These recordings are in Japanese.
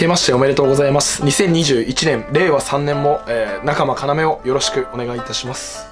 けましておめでとうございます。2021年令和3年も、えー、仲間要をよろしくお願いいたします。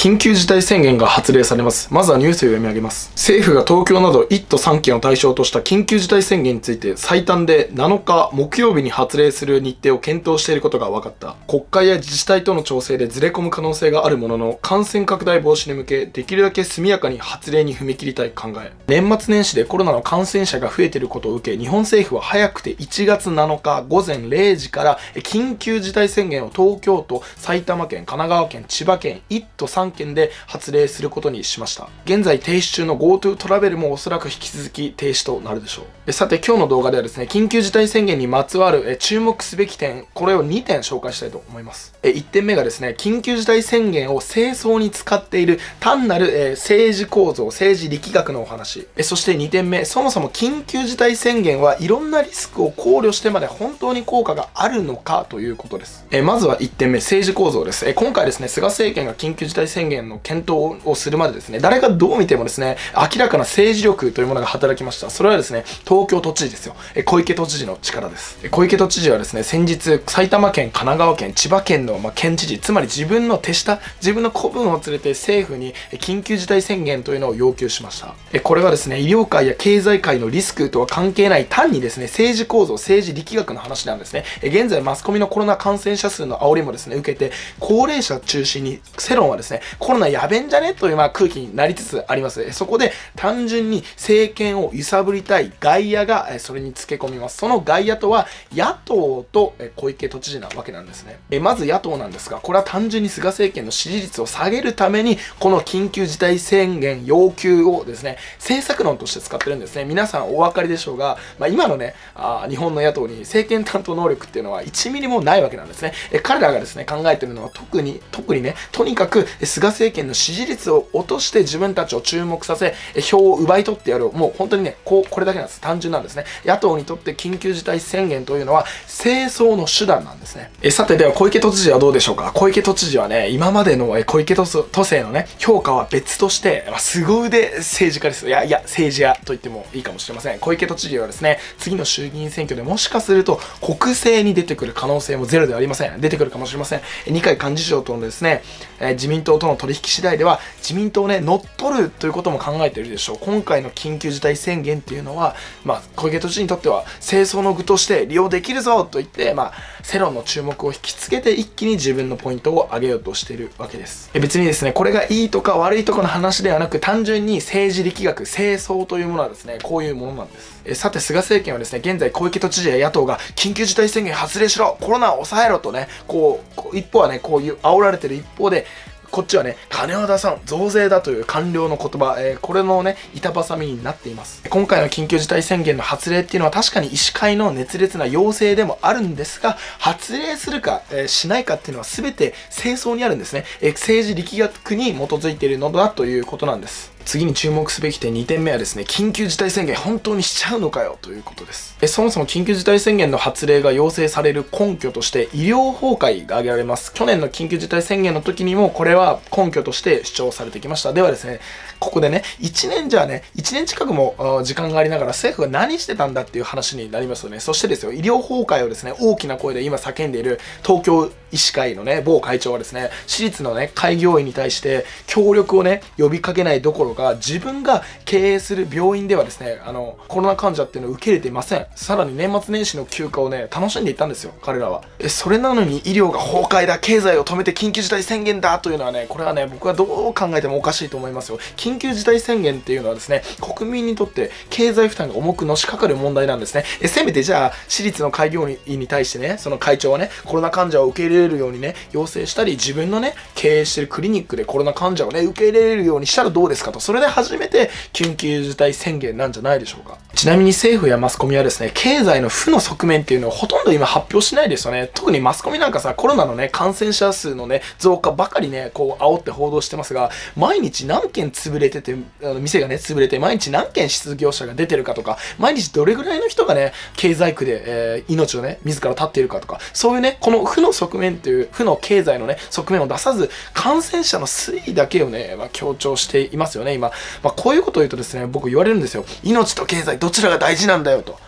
緊急事態宣言が発令されます。まずはニュースを読み上げます。政府が東京など1都3県を対象とした緊急事態宣言について最短で7日木曜日に発令する日程を検討していることが分かった。国会や自治体との調整でずれ込む可能性があるものの、感染拡大防止に向け、できるだけ速やかに発令に踏み切りたい考え。年末年始でコロナの感染者が増えていることを受け、日本政府は早くて1月7日午前0時から緊急事態宣言を東京都、埼玉県、神奈川県、千葉県1都3県で発令することにしました。現在停止中の GoTo トラベルもおそらく引き続き停止となるでしょう。さて今日の動画ではですね、緊急事態宣言にまつわる注目すべき点、これを2点紹介したいと思います。1点目がですね、緊急事態宣言を清掃に使っている単なる政治構造、政治力学のお話。そして2点目、そもそも緊急事態宣言はいろんなリスクを考慮してまで本当に効果があるのかということです。まずは1点目、政治構造です。今回ですね、菅政権が緊急事態宣宣言の検討をするまでですね、誰がどう見てもですね、明らかな政治力というものが働きました。それはですね、東京都知事ですよ。え小池都知事の力です。小池都知事はですね、先日、埼玉県、神奈川県、千葉県の、まあ、県知事、つまり自分の手下、自分の子分を連れて政府に緊急事態宣言というのを要求しました。えこれはですね、医療界や経済界のリスクとは関係ない単にですね、政治構造、政治力学の話なんですね。え現在、マスコミのコロナ感染者数の煽りもですね、受けて、高齢者中心に、世論はですね、コロナやべんじゃね？というまあ空気になりつつあります。そこで単純に政権を揺さぶりたい外野がそれにつけ込みます。その外野とは野党と小池都知事なわけなんですね。まず野党なんですが、これは単純に菅政権の支持率を下げるために、この緊急事態宣言要求をですね、政策論として使ってるんですね。皆さんお分かりでしょうが、まあ、今のねあ、日本の野党に政権担当能力っていうのは1ミリもないわけなんですね。彼らがですね、考えてるのは特に、特にね、とにかく菅政権の支持率を落として自分たちを注目させ、票を奪い取ってやる。もう本当にね、こう、これだけなんです。単純なんですね。野党にとって緊急事態宣言というのは、清掃の手段なんですね。えさて、では小池都知事はどうでしょうか？小池都知事はね、今までの小池都政のね、評価は別として、まあ、凄腕政治家です。いや、いや、政治家と言ってもいいかもしれません。小池都知事はですね、次の衆議院選挙でもしかすると、国政に出てくる可能性もゼロではありません。出てくるかもしれません。二階幹事長とのですね、え自民党との取引次第では、自民党をね、乗っ取るということも考えているでしょう。今回の緊急事態宣言っていうのは、まあ、小池都知事にとっては、清掃の具として利用できるぞと言って、まあ、世論の注目を引きつけて一気に自分のポイントを上げようとしているわけです。別にですね、これがいいとか悪いとかの話ではなく、単純に政治力学、清掃というものはですね、こういうものなんです。えさて、菅政権はですね、現在小池都知事や野党が緊急事態宣言発令しろコロナを抑えろとね、こう、一方はね、こういう煽られてる一方で、こっちはね、金を出さん、増税だという官僚の言葉、えー、これのね、板挟みになっています。今回の緊急事態宣言の発令っていうのは確かに医師会の熱烈な要請でもあるんですが、発令するか、えー、しないかっていうのは全て清掃にあるんですね。えー、政治力学に基づいているのだということなんです。次に注目すべき点2点目はですね、緊急事態宣言本当にしちゃうのかよということです。えそもそも緊急事態宣言の発令が要請される根拠として医療崩壊が挙げられます。去年の緊急事態宣言の時にもこれは根拠として主張されてきました。ではですね、ここでね、1年じゃあね、1年近くも時間がありながら政府が何してたんだっていう話になりますよね。そしてですよ、医療崩壊をですね、大きな声で今叫んでいる東京医師会のね、某会長はですね、私立のね、開業医に対して協力をね、呼びかけないどころか、自分が経営する病院ではですね、あの、コロナ患者っていうのを受け入れていません。さらに年末年始の休暇をね、楽しんでいたんですよ、彼らは。え、それなのに医療が崩壊だ、経済を止めて緊急事態宣言だというのはね、これはね、僕はどう考えてもおかしいと思いますよ。緊急事態宣言っていうのはですね、国民にとって経済負担が重くのしかかる問題なんですね。え、せめてじゃあ、私立の開業医に対してね、その会長はね、コロナ患者を受け入れれるようにね、要請したり、自分のね、経営してるクリニックでコロナ患者をね、受け入れるようにしたらどうですかと。それで初めて緊急事態宣言なんじゃないでしょうか。ちなみに政府やマスコミはですね、経済の負の側面っていうのをほとんど今発表しないですよね。特にマスコミなんかさ、コロナのね、感染者数のね、増加ばかりね、こう、煽って報道してますが、毎日何件潰れてて、あの店がね、潰れて、毎日何件失業者が出てるかとか、毎日どれぐらいの人がね、経済区で、えー、命をね、自ら絶っているかとか、そういうね、この負の側面っていう、負の経済のね、側面を出さず、感染者の推移だけをね、まあ、強調していますよね、今。まあ、こういうことを言うとですね、僕言われるんですよ。命と経済どちらが大事なんだよと。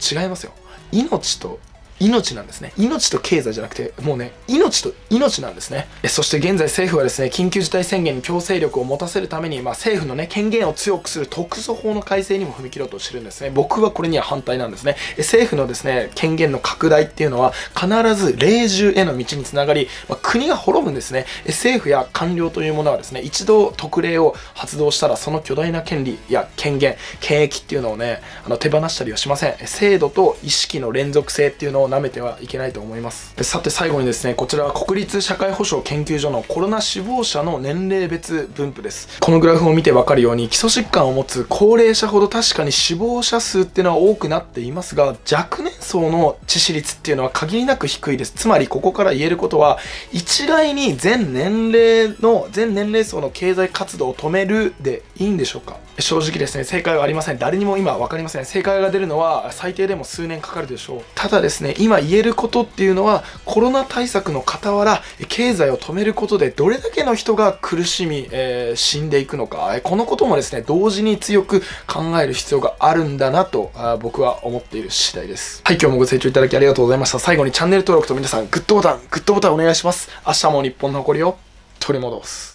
違いますよ命と命なんですね。命と経済じゃなくて、もうね、命と命なんですね。そして現在政府はですね、緊急事態宣言に強制力を持たせるために、まあ、政府のね、権限を強くする特措法の改正にも踏み切ろうとしてるんですね。僕はこれには反対なんですね。政府のですね、権限の拡大っていうのは、必ず霊獣への道につながり、まあ、国が滅ぶんですね。政府や官僚というものはですね、一度特例を発動したら、その巨大な権利や権限、権益っていうのをね、あの手放したりはしません。制度と意識の連続性っていうのを舐めてはいけないと思います。さて最後にですねこちらは国立社会保障研究所のコロナ死亡者の年齢別分布です。このグラフを見てわかるように基礎疾患を持つ高齢者ほど確かに死亡者数っていうのは多くなっていますが若年層の致死率っていうのは限りなく低いです。つまりここから言えることは一概に全年齢の全年齢層の経済活動を止めるでいいんでしょうか？正直ですね正解はありません。誰にも今分かりません。正解が出るのは最低でも数年かかるでしょう。ただですね今言えることっていうのはコロナ対策の傍ら経済を止めることでどれだけの人が苦しみ、えー、死んでいくのかこのこともですね同時に強く考える必要があるんだなとあ僕は思っている次第です。はい今日もご清聴いただきありがとうございました。最後にチャンネル登録と皆さんグッドボタングッドボタンお願いします。明日も日本の誇りを取り戻す。